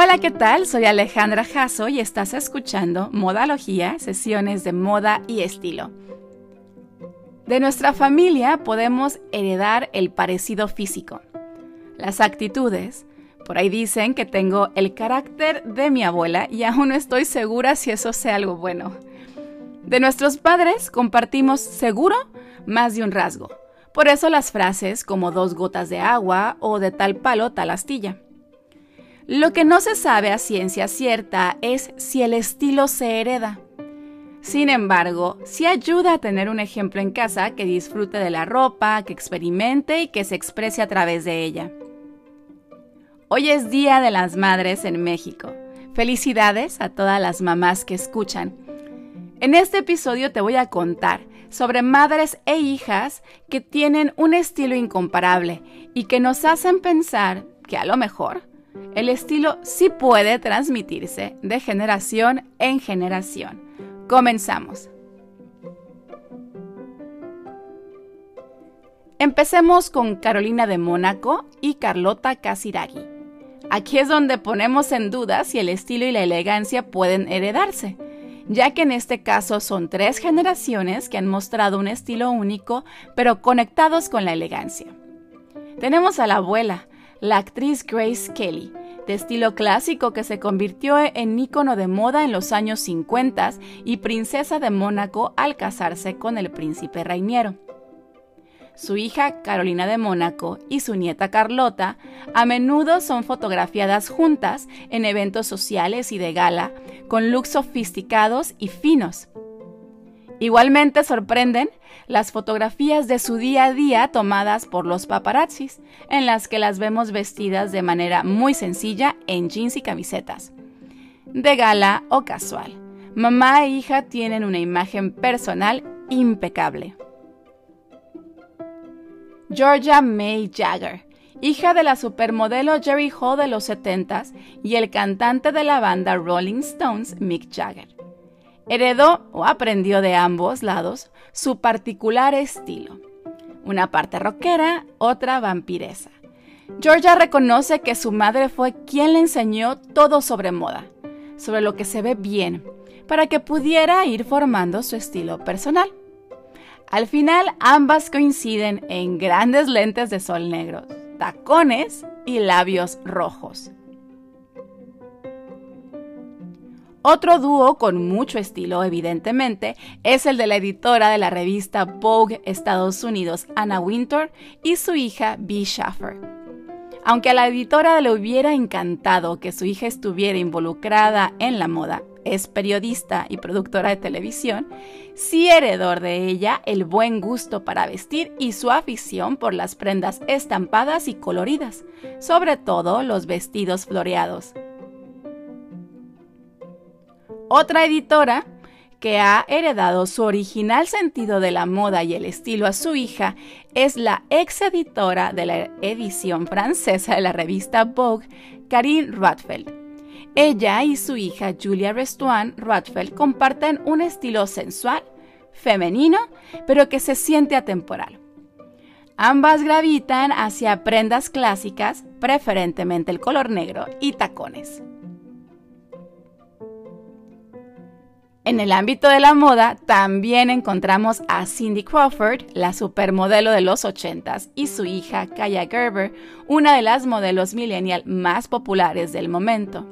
Hola, ¿qué tal? Soy Alejandra Jasso y estás escuchando Modalogía, sesiones de moda y estilo. De nuestra familia podemos heredar el parecido físico, las actitudes. Por ahí dicen que tengo el carácter de mi abuela y aún no estoy segura si eso sea algo bueno. De nuestros padres compartimos seguro más de un rasgo. Por eso las frases como dos gotas de agua o de tal palo tal astilla. Lo que no se sabe a ciencia cierta es si el estilo se hereda. Sin embargo, sí ayuda a tener un ejemplo en casa que disfrute de la ropa, que experimente y que se exprese a través de ella. Hoy es Día de las Madres en México. Felicidades a todas las mamás que escuchan. En este episodio te voy a contar sobre madres e hijas que tienen un estilo incomparable y que nos hacen pensar que a lo mejor el estilo sí puede transmitirse de generación en generación. Comenzamos. Empecemos con Carolina de Mónaco y Carlota Casiraghi. Aquí es donde ponemos en duda si el estilo y la elegancia pueden heredarse, ya que en este caso son tres generaciones que han mostrado un estilo único, pero conectados con la elegancia. Tenemos a la abuela, la actriz Grace Kelly, de estilo clásico que se convirtió en ícono de moda en los años 50 y princesa de Mónaco al casarse con el príncipe Rainiero. Su hija Carolina de Mónaco y su nieta Carlota a menudo son fotografiadas juntas en eventos sociales y de gala, con looks sofisticados y finos. Igualmente sorprenden las fotografías de su día a día tomadas por los paparazzis, en las que las vemos vestidas de manera muy sencilla en jeans y camisetas. De gala o casual, mamá e hija tienen una imagen personal impecable. Georgia May Jagger, hija de la supermodelo Jerry Hall de los 70s y el cantante de la banda Rolling Stones Mick Jagger. Heredó o aprendió de ambos lados su particular estilo. Una parte rockera, otra vampiresa. Georgia reconoce que su madre fue quien le enseñó todo sobre moda, sobre lo que se ve bien, para que pudiera ir formando su estilo personal. Al final, ambas coinciden en grandes lentes de sol negros, tacones y labios rojos. Otro dúo con mucho estilo, evidentemente, es el de la editora de la revista Vogue Estados Unidos, Anna Wintour, y su hija Bee Schaffer. Aunque a la editora le hubiera encantado que su hija estuviera involucrada en la moda, es periodista y productora de televisión, sí heredor de ella el buen gusto para vestir y su afición por las prendas estampadas y coloridas, sobre todo los vestidos floreados. Otra editora que ha heredado su original sentido de la moda y el estilo a su hija es la ex editora de la edición francesa de la revista Vogue, Karine Rothfeld. Ella y su hija Julia Restoine Rothfeld comparten un estilo sensual, femenino, pero que se siente atemporal. Ambas gravitan hacia prendas clásicas, preferentemente el color negro y tacones. En el ámbito de la moda también encontramos a Cindy Crawford, la supermodelo de los 80s, y su hija Kaya Gerber, una de las modelos millennial más populares del momento.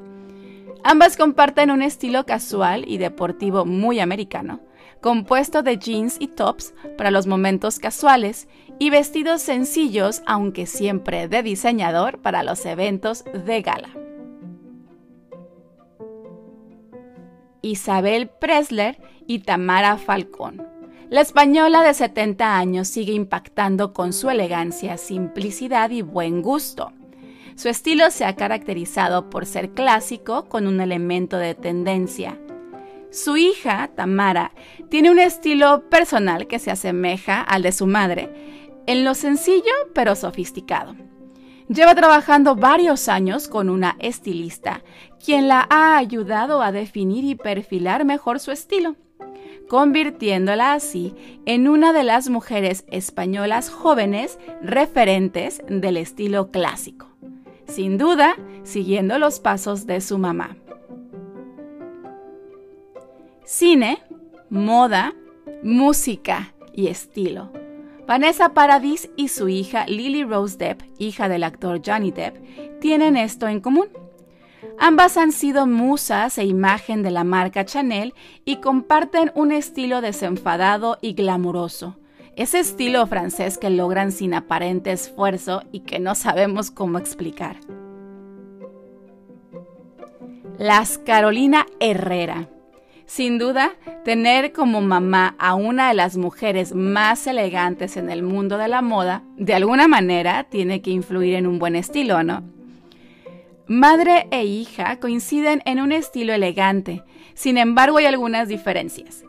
Ambas comparten un estilo casual y deportivo muy americano, compuesto de jeans y tops para los momentos casuales y vestidos sencillos, aunque siempre de diseñador, para los eventos de gala. Isabel Presler y Tamara Falcón. La española de 70 años sigue impactando con su elegancia, simplicidad y buen gusto. Su estilo se ha caracterizado por ser clásico con un elemento de tendencia. Su hija, Tamara, tiene un estilo personal que se asemeja al de su madre, en lo sencillo pero sofisticado. Lleva trabajando varios años con una estilista, quien la ha ayudado a definir y perfilar mejor su estilo, convirtiéndola así en una de las mujeres españolas jóvenes referentes del estilo clásico. sin duda siguiendo los pasos de su mamá. Cine, moda, música y estilo. Vanessa Paradis y su hija Lily Rose Depp, hija del actor Johnny Depp, tienen esto en común. Ambas han sido musas e imagen de la marca Chanel y comparten un estilo desenfadado y glamuroso. Ese estilo francés que logran sin aparente esfuerzo y que no sabemos cómo explicar. Las Carolina Herrera. Sin duda, tener como mamá a una de las mujeres más elegantes en el mundo de la moda, de alguna manera tiene que influir en un buen estilo, ¿no? Madre e hija coinciden en un estilo elegante, sin embargo hay algunas diferencias.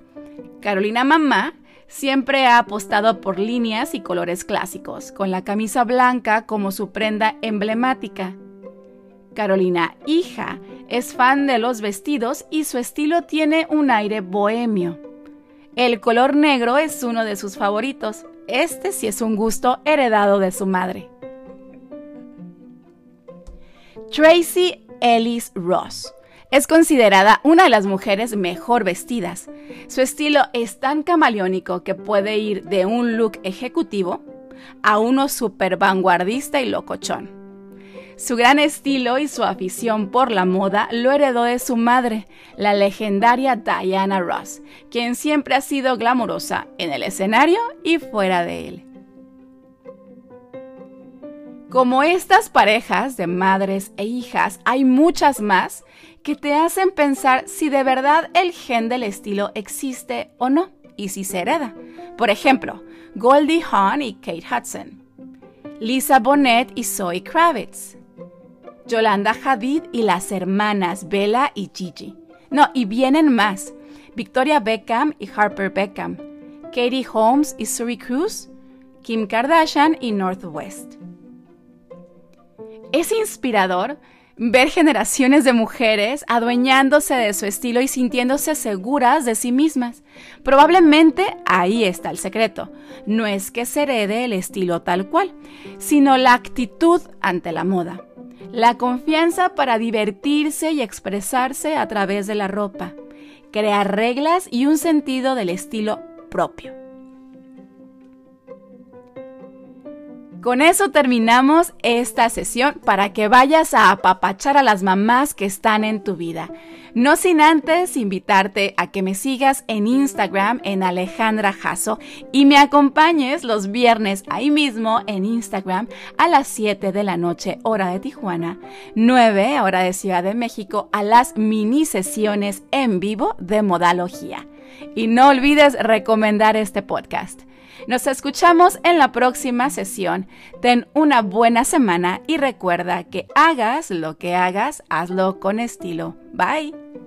Carolina Mamá siempre ha apostado por líneas y colores clásicos, con la camisa blanca como su prenda emblemática. Carolina Hija es fan de los vestidos y su estilo tiene un aire bohemio. El color negro es uno de sus favoritos. Este sí es un gusto heredado de su madre. Tracy Ellis Ross. Es considerada una de las mujeres mejor vestidas. Su estilo es tan camaleónico que puede ir de un look ejecutivo a uno super vanguardista y locochón. Su gran estilo y su afición por la moda lo heredó de su madre, la legendaria Diana Ross, quien siempre ha sido glamurosa en el escenario y fuera de él. Como estas parejas de madres e hijas, hay muchas más que te hacen pensar si de verdad el gen del estilo existe o no y si se hereda. Por ejemplo, Goldie Hawn y Kate Hudson, Lisa Bonet y Zoe Kravitz, Yolanda Hadid y las hermanas Bella y Gigi. No, y vienen más. Victoria Beckham y Harper Beckham, Katie Holmes y Suri Cruz, Kim Kardashian y Northwest. Es inspirador ver generaciones de mujeres adueñándose de su estilo y sintiéndose seguras de sí mismas. Probablemente ahí está el secreto. No es que se herede el estilo tal cual, sino la actitud ante la moda. La confianza para divertirse y expresarse a través de la ropa. Crear reglas y un sentido del estilo propio. Con eso terminamos esta sesión para que vayas a apapachar a las mamás que están en tu vida. No sin antes invitarte a que me sigas en Instagram en Alejandra Jasso y me acompañes los viernes ahí mismo en Instagram a las 7 de la noche hora de Tijuana, 9 hora de Ciudad de México a las mini sesiones en vivo de modalogía. Y no olvides recomendar este podcast. Nos escuchamos en la próxima sesión. Ten una buena semana y recuerda que hagas lo que hagas, hazlo con estilo. Bye.